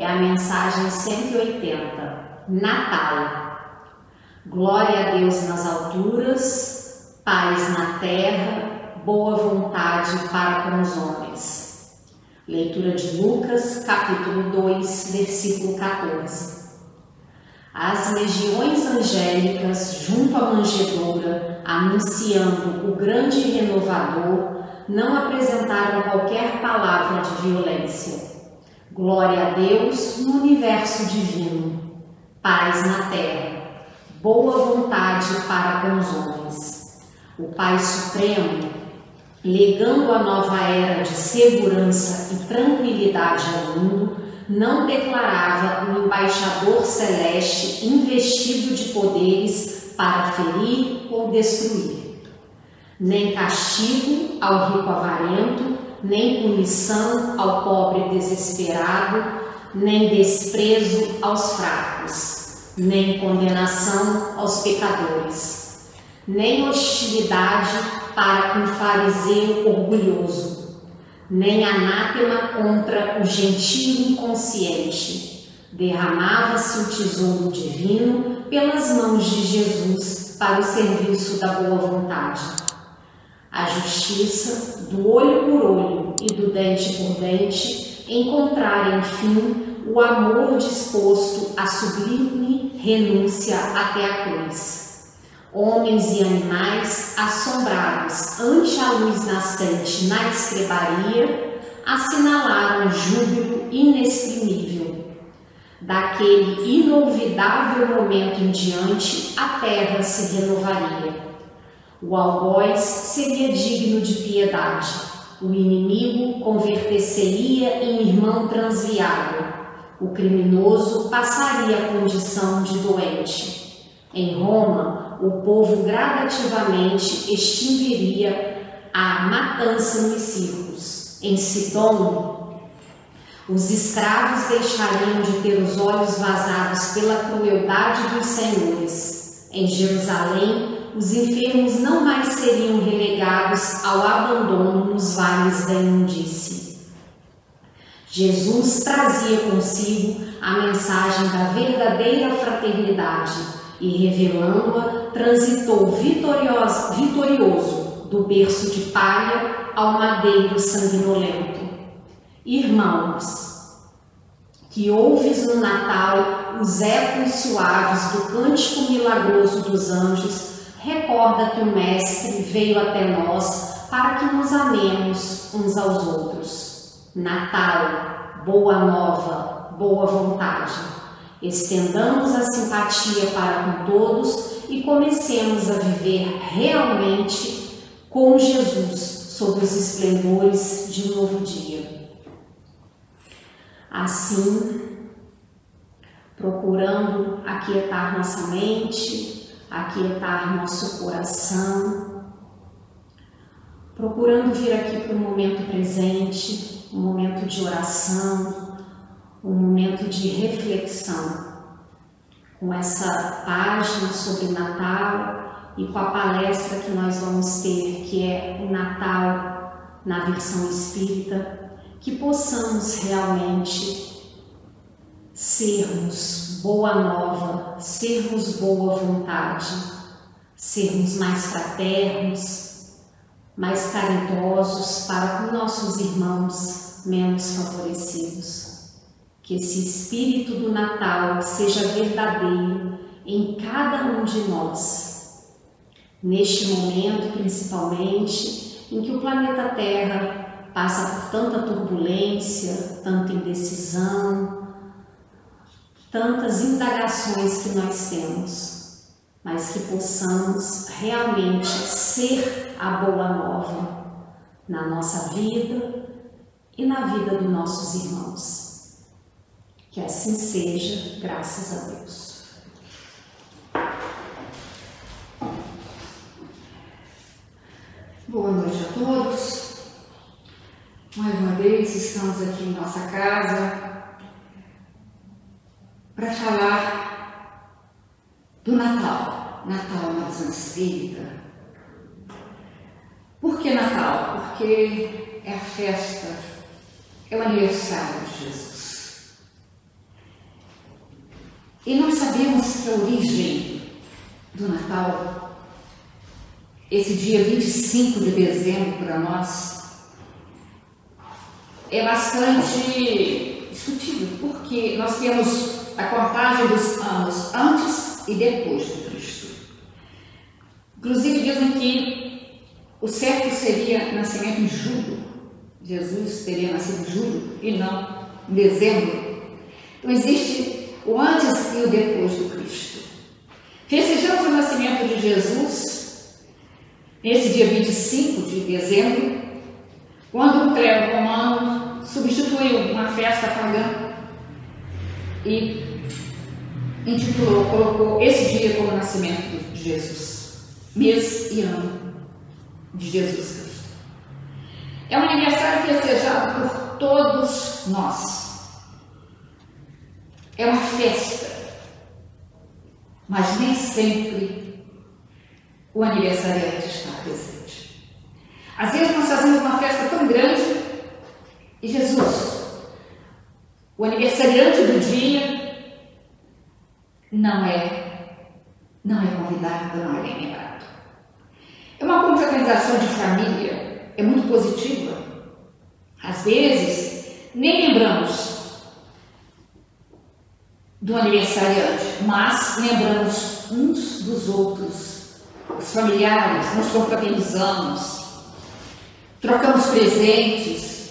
É a mensagem 180, Natal. Glória a Deus nas alturas, paz na terra boa vontade para com os homens. Leitura de Lucas, capítulo 2, versículo 14. As legiões angélicas junto à manjedoura, anunciando o grande renovador, não apresentaram qualquer palavra de violência. Glória a Deus no universo divino, paz na terra, boa vontade para com os homens. O Pai Supremo legando a nova era de segurança e tranquilidade ao mundo, não declarava um embaixador celeste investido de poderes para ferir ou destruir. Nem castigo ao rico avarento, nem punição ao pobre desesperado, nem desprezo aos fracos, nem condenação aos pecadores, nem hostilidade para com o fariseu orgulhoso, nem anátema contra o gentio inconsciente. Derramava-se o tesouro divino pelas mãos de Jesus para o serviço da boa vontade. A justiça, do olho por olho e do dente por dente, encontrar, enfim, o amor disposto à sublime renúncia até a cruz Homens e animais, assombrados ante a luz nascente na estrebaria, assinalaram júbilo inexprimível. Daquele inolvidável momento em diante, a terra se renovaria. O algoz seria digno de piedade, o inimigo converter-se-ia em irmão transviado, o criminoso passaria a condição de doente. Em Roma, o povo gradativamente extinguiria a matança nos circos. Em Sidom, os escravos deixariam de ter os olhos vazados pela crueldade dos senhores. Em Jerusalém, os enfermos não mais seriam relegados ao abandono nos vales da imundície. Jesus trazia consigo a mensagem da verdadeira fraternidade e revelando-a, transitou vitorioso, vitorioso do berço de palha ao madeiro sanguinolento. Irmãos, que ouves no Natal os ecos suaves do cântico milagroso dos anjos, recorda que o Mestre veio até nós para que nos amemos uns aos outros. Natal, boa nova, boa vontade. Estendamos a simpatia para com todos e comecemos a viver realmente com Jesus sob os esplendores de um novo dia. Assim, procurando aquietar nossa mente, aquietar nosso coração, procurando vir aqui para o momento presente, um momento de oração, um momento de reflexão com essa página sobre Natal e com a palestra que nós vamos ter, que é o Natal na versão espírita, que possamos realmente sermos boa nova, sermos boa vontade, sermos mais fraternos, mais caridosos para com nossos irmãos menos favorecidos. Que esse espírito do Natal seja verdadeiro em cada um de nós. Neste momento, principalmente, em que o planeta Terra passa por tanta turbulência, tanta indecisão, tantas indagações que nós temos, mas que possamos realmente ser a boa nova na nossa vida e na vida dos nossos irmãos. Que assim seja, graças a Deus. Boa noite a todos. vez estamos aqui em nossa casa para falar do Natal. Natal na visão espírita. Por que Natal? Porque é a festa, é o aniversário de Jesus. E nós sabemos que a origem do Natal, esse dia 25 de dezembro para nós, é bastante discutível, porque nós temos a contagem dos anos antes e depois de Cristo. Inclusive dizem que o certo seria nascimento em julho. Jesus teria nascido em julho e não em dezembro. Então existe o antes e o depois do Cristo. Festejamos o nascimento de Jesus nesse dia 25 de dezembro, quando o clero romano substituiu uma festa pagã e intitulou, colocou esse dia como nascimento de Jesus, mês e ano de Jesus Cristo. É um aniversário festejado por todos nós. É uma festa, mas nem sempre o aniversariante está presente. Às vezes nós fazemos uma festa tão grande e Jesus, o aniversariante do dia, não é, não é convidado, não é lembrado. É uma confraternização de família, é muito positiva. Às vezes, nem lembramos do aniversariante, mas lembramos uns dos outros, os familiares, nos confraternizamos, trocamos presentes.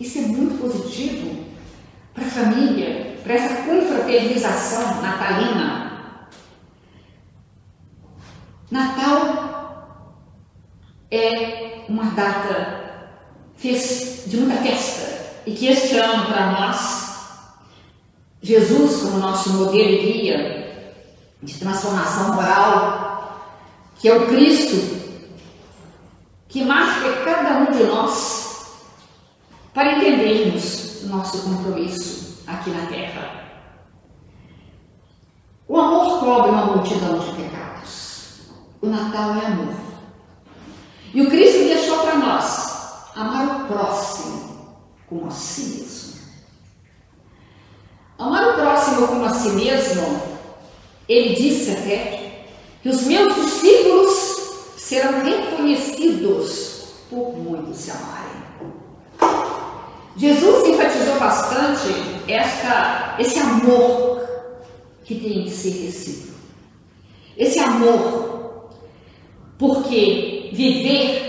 Isso é muito positivo para a família, para essa confraternização natalina. Natal é uma data de muita festa e que este ano para nós, Jesus como nosso modelo e guia de transformação moral, que é o Cristo que marca cada um de nós para entendermos nosso compromisso aqui na Terra. O amor cobre uma multidão de pecados. O Natal é amor. E o Cristo deixou para nós amar o próximo como a si mesmo. Amar o próximo como a si mesmo, ele disse até que os meus discípulos serão reconhecidos por muitos se amarem. Jesus enfatizou bastante esse amor que tem que ser recíproco. Esse amor, porque viver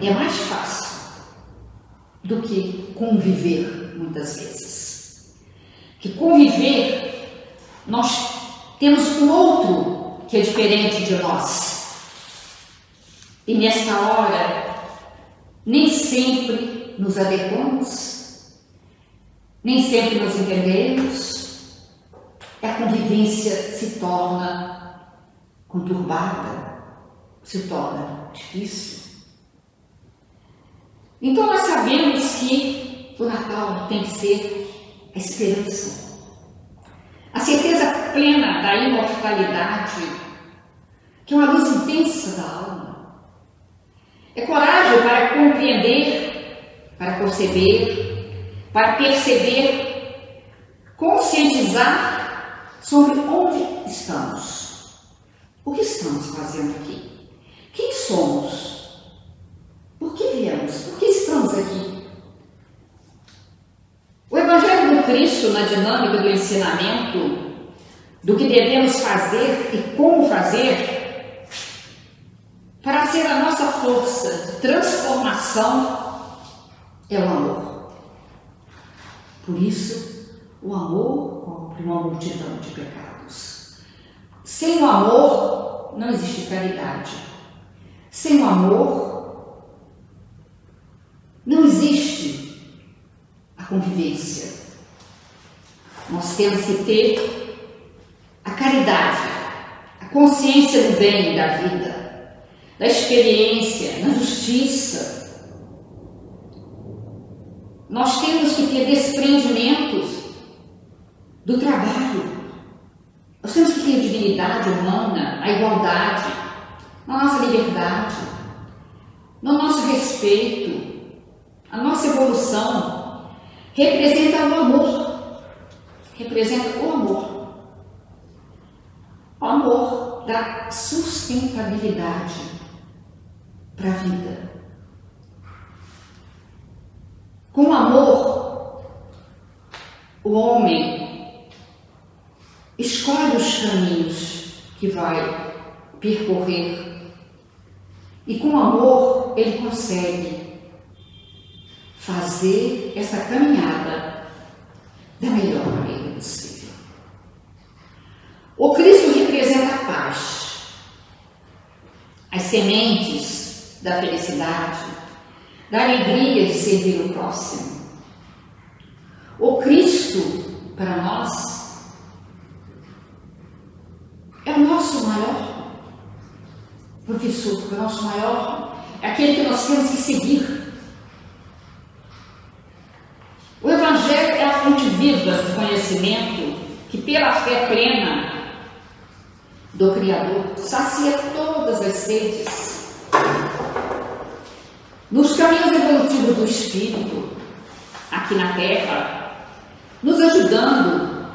é mais fácil do que conviver muitas vezes. Que conviver, nós temos um outro que é diferente de nós. E nesta hora, nem sempre nos adequamos, nem sempre nos entendemos, a convivência se torna conturbada, se torna difícil. Então nós sabemos que o Natal tem que ser a esperança, a certeza plena da imortalidade, que é uma luz intensa da alma. É coragem para compreender, para conceber, para perceber, conscientizar sobre onde estamos. O que estamos fazendo aqui? Quem somos? Por que viemos? Por que estamos aqui? O Evangelho do Cristo, na dinâmica do ensinamento, do que devemos fazer e como fazer, para ser a nossa força de transformação é o amor. Por isso, o amor cobre uma multidão de pecados. Sem o amor, não existe caridade. Sem o amor, não existe a convivência. Nós temos que ter a caridade, a consciência do bem da vida da experiência, na justiça. Nós temos que ter desprendimentos do trabalho. Nós temos que ter dignidade humana, a igualdade, na nossa liberdade, no nosso respeito, a nossa evolução. Representa o amor. Representa o amor. O amor da sustentabilidade para a vida. Com amor, o homem escolhe os caminhos que vai percorrer e com amor ele consegue fazer essa caminhada da melhor maneira possível. O Cristo representa a paz, as sementes da felicidade, da alegria de servir o próximo. O Cristo, para nós, é o nosso maior professor, o nosso maior, é aquele que nós temos que seguir. O Evangelho é a fonte viva do conhecimento que, pela fé plena do Criador, sacia todas as sedes nos caminhos evolutivos do espírito, aqui na Terra, nos ajudando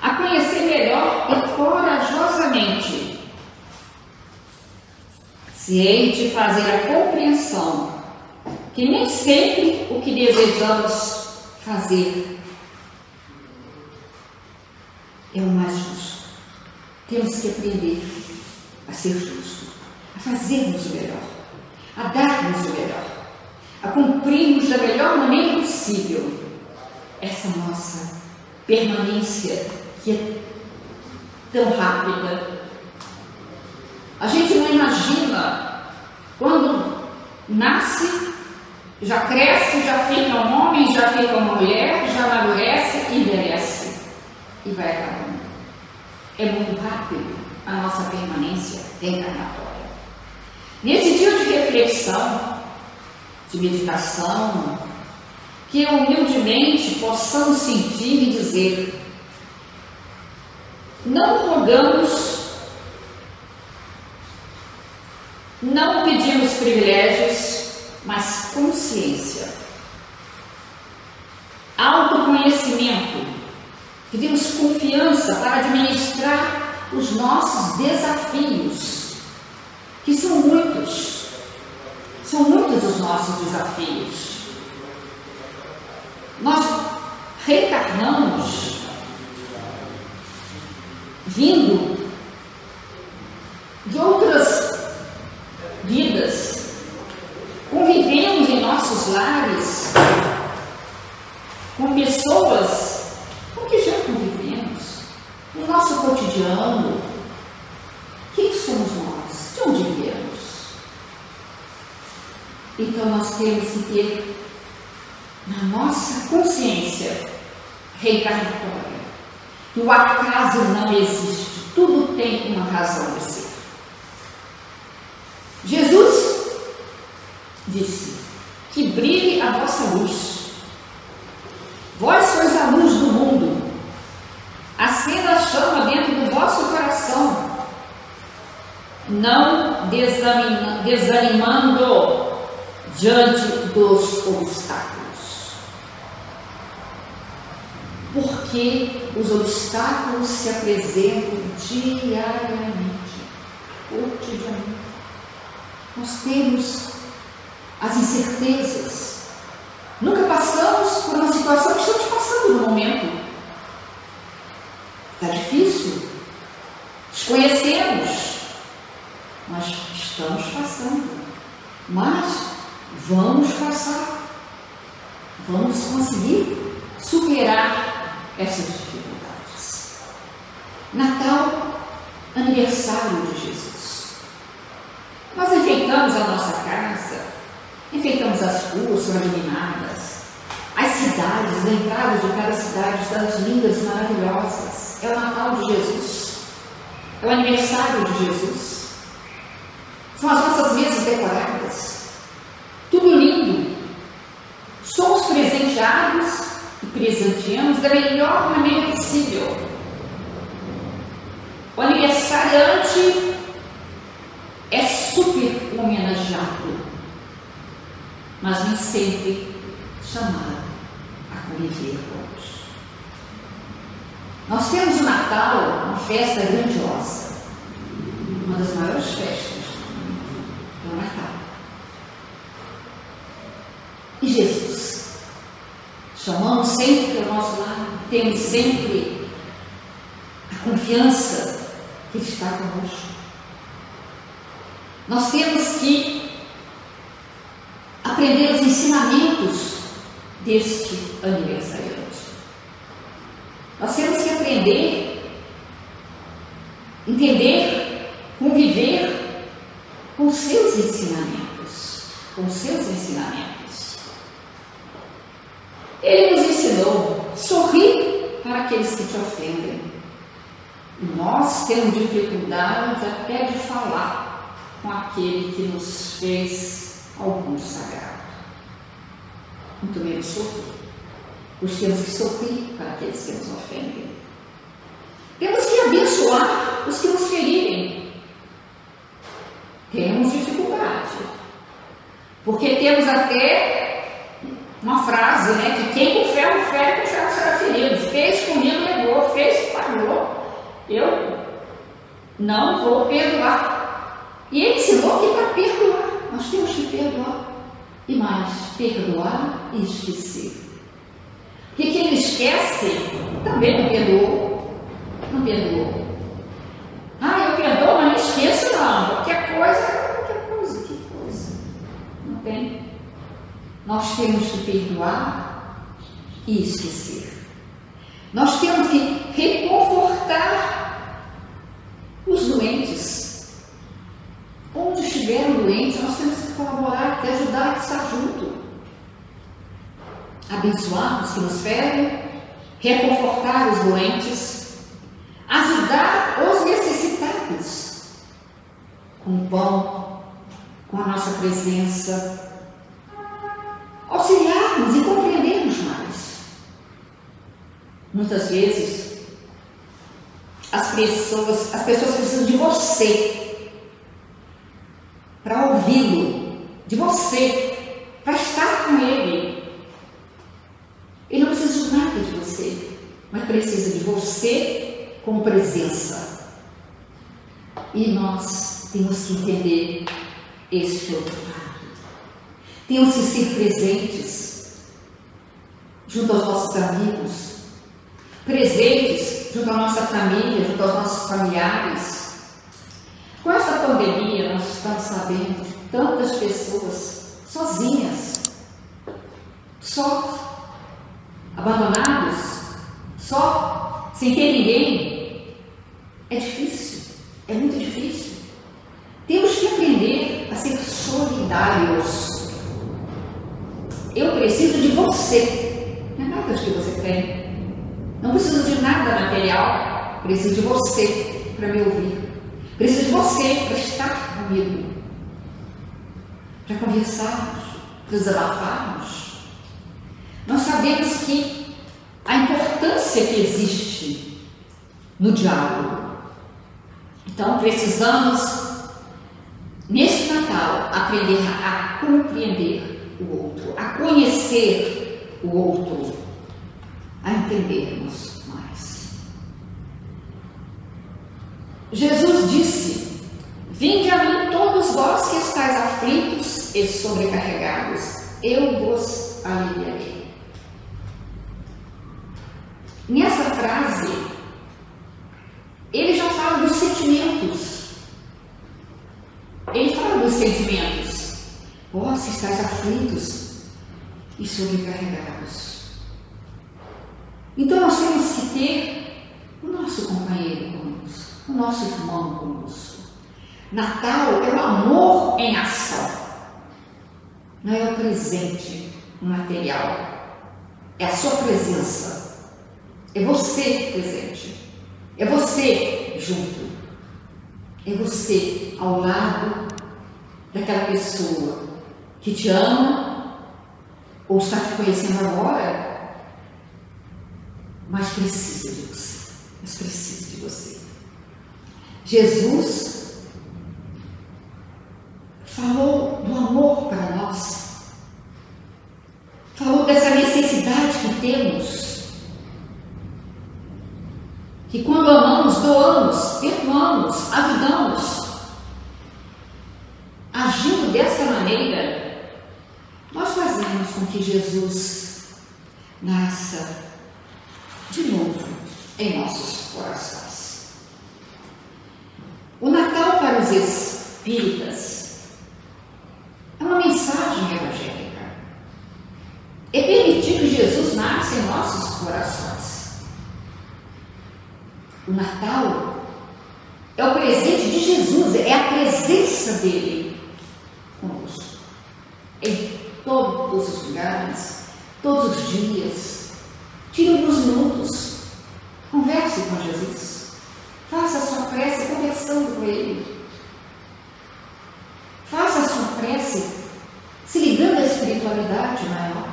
a conhecer melhor e corajosamente, ciente fazer a compreensão que nem sempre o que desejamos fazer é o mais justo. Temos que aprender a ser justo, a fazermos o melhor a dar-nos o melhor, a cumprirmos da melhor maneira possível essa nossa permanência que é tão rápida. A gente não imagina quando nasce, já cresce, já fica um homem, já fica uma mulher, já amadurece e envelhece e vai acabando. É muito rápido a nossa permanência reencarnatória. Nesse dia de reflexão, de meditação, que humildemente possamos sentir e dizer: não rogamos, não pedimos privilégios, mas consciência, autoconhecimento, pedimos confiança para administrar os nossos desafios que são muitos, são muitos os nossos desafios. Nós reencarnamos vindo de outras vidas, convivemos em nossos lares com pessoas com que já convivemos, no nosso cotidiano. Quem somos nós? onde viemos. Então nós temos que ter na nossa consciência reencarnatória que o acaso não existe, tudo tem uma razão de ser. Jesus disse que brilhe a vossa luz. Vós sois a luz do mundo. Acenda a chama dentro do vosso coração não desanimando diante dos obstáculos. Porque os obstáculos se apresentam diariamente, cotidianamente. Nós temos as incertezas. Nunca passamos por uma situação que estamos passando no momento. Está difícil. Desconhecemos nós estamos passando, mas vamos passar, vamos conseguir superar essas dificuldades. Natal, aniversário de Jesus. Nós enfeitamos a nossa casa, enfeitamos as ruas, iluminadas, as cidades, a entrada de cada cidade, cidades lindas e maravilhosas. É o Natal de Jesus, é o aniversário de Jesus. São as nossas mesas decoradas. Tudo lindo. Somos presentes homenageados e presenteamos da melhor maneira possível. O aniversariante é super homenageado, mas nem sempre chamado a conviver todos. Nós temos o Natal, uma festa grandiosa, uma das maiores festas do Natal. E Jesus, chamamos sempre ao nosso lado, temos sempre a confiança que Ele está conosco. Nós temos que aprender os ensinamentos deste aniversariante. Nós temos que aprender, entender, conviver com seus ensinamentos, com seus ensinamentos. Ele nos ensinou sorrir para aqueles que te ofendem. Nós temos dificuldade até de falar com aquele que nos fez algum desagrado. Muito menos sorrir. Pois temos que sorrir para aqueles que nos ofendem. Temos que abençoar os que nos ferirem. Temos dificuldade. Porque temos até uma frase, né? Que quem com ferro fere, com ferro será ferido. Fez comigo, levou. Fez, pagou. Eu não vou perdoar. E ele ensinou que para perdoar, nós temos que perdoar. E mais, perdoar e esquecer. Porque quem esquece também não perdoou. Não perdoou. Ah, eu perdoo, mas não esqueço não. Qualquer coisa, qualquer coisa, que coisa. Não tem. Nós temos que perdoar e esquecer. Nós temos que reconfortar os doentes. Onde estiveram doentes, nós temos que colaborar e ajudar a estar junto abençoar os que nos ferem, reconfortar os doentes, ajudar os necessitados com pão, com a nossa presença, auxiliarmos e compreendermos mais. Muitas vezes as pessoas, as pessoas precisam de você para ouvi-lo, de você para estar com ele, ele não precisa de nada de você, mas precisa de você com presença. E nós temos que entender este outro lado. Temos que ser presentes junto aos nossos amigos, presentes junto à nossa família, junto aos nossos familiares. Com essa pandemia, nós estamos sabendo de tantas pessoas sozinhas, só abandonados, só, sem ter ninguém, é difícil, é muito difícil. Temos que aprender a ser solidários. Eu preciso de você, não é nada que você tem. Não preciso de nada material, preciso de você para me ouvir. Preciso de você para estar comigo, para conversarmos, para desabafarmos. Nós sabemos que a importância que existe no diálogo. Então, precisamos, neste Natal, aprender a compreender o outro, a conhecer o outro, a entendermos mais. Jesus disse: Vinde a mim todos vós que estáis aflitos e sobrecarregados, eu vos aliviarei. Nessa frase, ele já fala dos sentimentos. Ele fala dos sentimentos. Ó, se estáis aflitos e sobrecarregados. Então nós temos que ter o nosso companheiro conosco, o nosso irmão conosco. Natal é o amor em ação, não é o presente material, é a sua presença. É você presente. É você junto. É você ao lado daquela pessoa que te ama ou está te conhecendo agora, mas precisa de você. Mas precisa de você. Jesus falou do amor para nós. Falou dessa necessidade que temos. Que quando amamos, doamos, perdoamos, ajudamos. Agindo dessa maneira, nós fazemos com que Jesus nasça de novo em nossos corações. O Natal para os espíritas é uma mensagem evangélica. É permitir que Jesus nasça em nossos corações. O Natal é o presente de Jesus, é a presença dele conosco. Em todos os lugares, todos os dias. Tire alguns minutos. Converse com Jesus. Faça a sua prece conversando com Ele. Faça a sua prece se ligando à espiritualidade maior,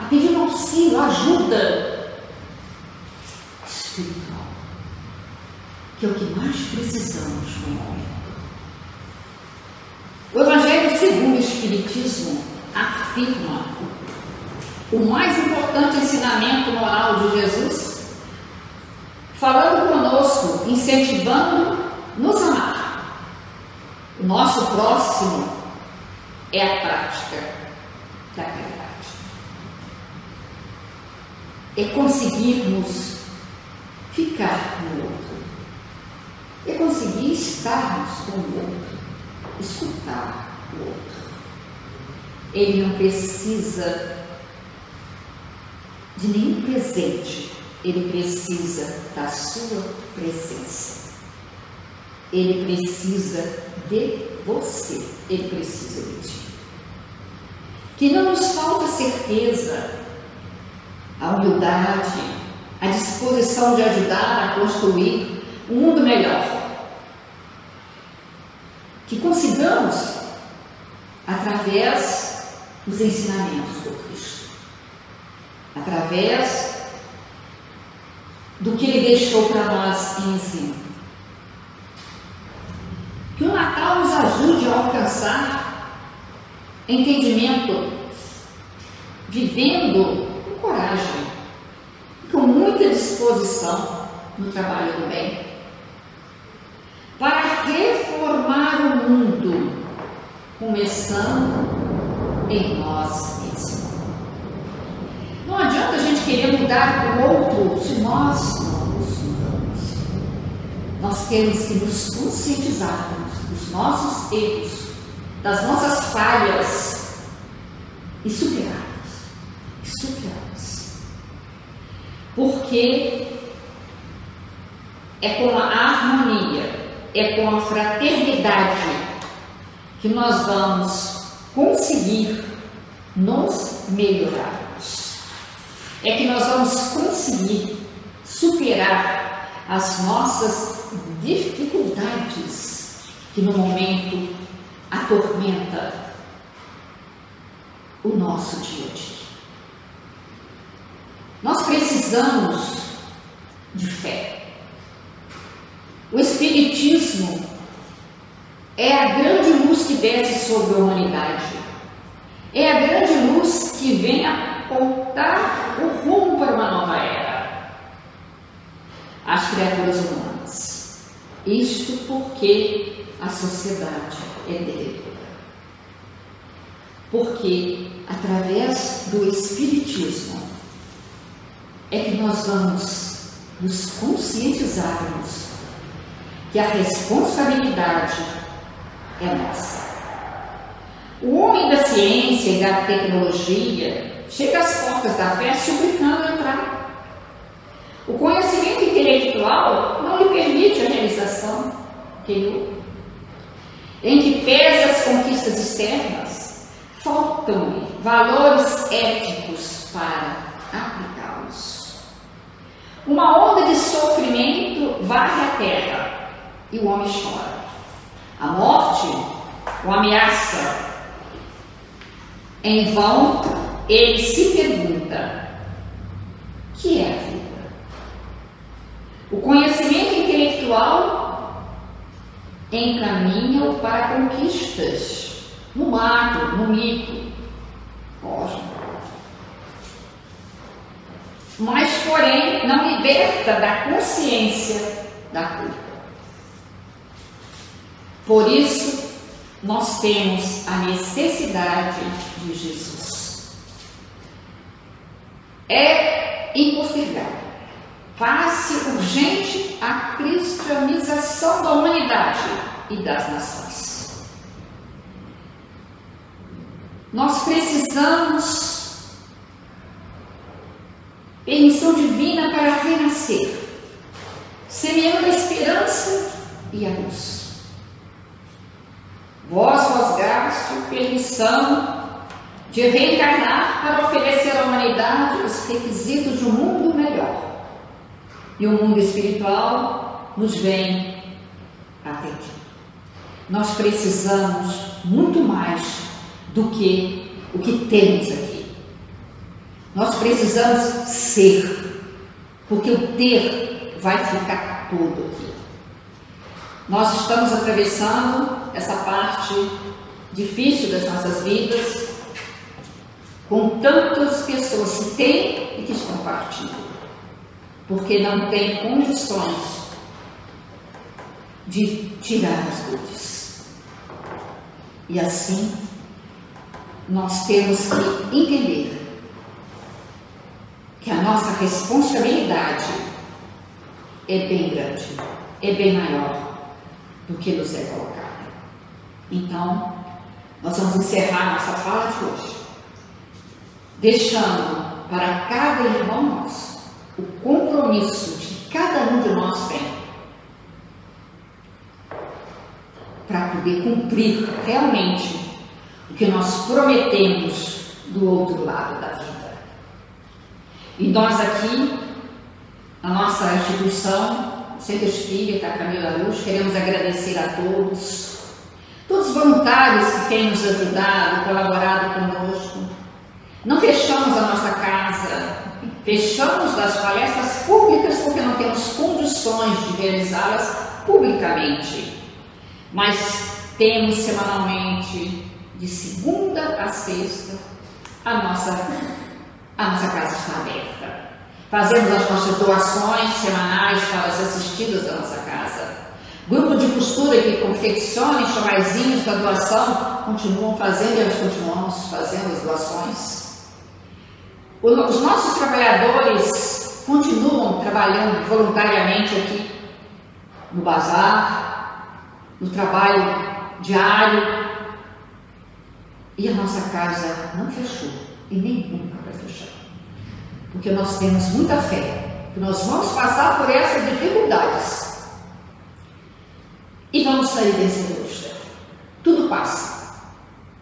a pedir auxílio, ajuda espiritual, que é o que mais precisamos no momento. O Evangelho segundo o Espiritismo afirma o mais importante ensinamento moral de Jesus, falando conosco, incentivando nos amar. O nosso próximo é a prática da caridade. É conseguirmos ficar no outro. É conseguir estarmos com o outro, escutar o outro. Ele não precisa de nenhum presente, ele precisa da sua presença. Ele precisa de você, ele precisa de ti. Que não nos falta certeza, a humildade, a disposição de ajudar a construir um mundo melhor. Que consigamos, através dos ensinamentos do Cristo, através do que Ele deixou para nós em ensino. Natal nos ajude a alcançar entendimento, vivendo com coragem, com muita disposição no trabalho do bem, para reformar o mundo, começando em nós mesmos. Não adianta a gente querer mudar o outro se nós não nos mudamos. Nós temos que nos conscientizarmos dos nossos erros, das nossas falhas e superarmos. E superarmos. Porque é com a harmonia, é com a fraternidade que nós vamos conseguir nos melhorarmos. É que nós vamos conseguir superar as nossas dificuldades que no momento atormenta o nosso dia a dia. Nós precisamos de fé. O Espiritismo é a grande luz que desce sobre a humanidade. É a grande luz que vem apontar o rumo para uma nova era. As criaturas humanas. Isto porque a sociedade é devedora. Porque através do Espiritismo é que nós vamos nos conscientizarmos que a responsabilidade é nossa. O homem da ciência e da tecnologia chega às portas da fé suplicando entrar. O conhecimento intelectual não lhe permite a realização que ele em que pesa as conquistas externas, faltam-lhe valores éticos para aplicá-los. Uma onda de sofrimento varre a terra e o homem chora. A morte o ameaça. Em vão ele se pergunta: que é a vida? O conhecimento intelectual encaminha-o para conquistas no macro, no micro, cosmo. Mas, porém, não liberta da consciência da culpa. Por isso, nós temos a necessidade de Jesus. É impostergável. Faz-se urgente a cristianização da humanidade e das nações. Nós precisamos permissão divina para renascer, semeando a esperança e a luz. Vós rasgaste permissão de reencarnar para oferecer à humanidade os requisitos de um mundo melhor. E o mundo espiritual nos vem até aqui. Nós precisamos muito mais do que o que temos aqui. Nós precisamos ser, porque o ter vai ficar tudo aqui. Nós estamos atravessando essa parte difícil das nossas vidas com tantas pessoas que têm e que estão partindo, porque não têm condições de tirar as dores. E assim, nós temos que entender que a nossa responsabilidade é bem grande, é bem maior do que nos é colocado. Então, nós vamos encerrar nossa fala de hoje, deixando para cada irmão nosso o compromisso que cada um de nós tem para poder cumprir realmente o que nós prometemos do outro lado da vida. E nós aqui, a nossa instituição, Centro Espírita Caminho da Luz, queremos agradecer a todos, todos os voluntários que têm nos ajudado, colaborado conosco. Não fechamos a nossa casa, fechamos as palestras públicas porque não temos condições de realizá-las publicamente, mas temos semanalmente, de segunda a sexta, a nossa, a nossa casa está aberta. Fazemos as nossas doações semanais para as assistidas da nossa casa. Grupo de costura que confecciona enxovaizinhos para doação continuam fazendo e nós continuamos fazendo as doações. Os nossos trabalhadores continuam trabalhando voluntariamente aqui no bazar, no trabalho diário. E a nossa casa não fechou e nem nunca vai fechar porque nós temos muita fé que nós vamos passar por essas dificuldades e vamos sair vencedores. Tudo passa,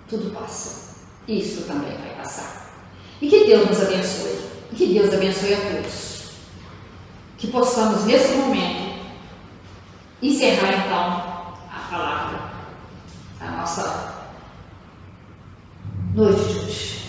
tudo passa. Isso também vai passar. E que Deus nos abençoe. E que Deus abençoe a todos. Que possamos, nesse momento, encerrar então a palavra, a nossa noite de hoje.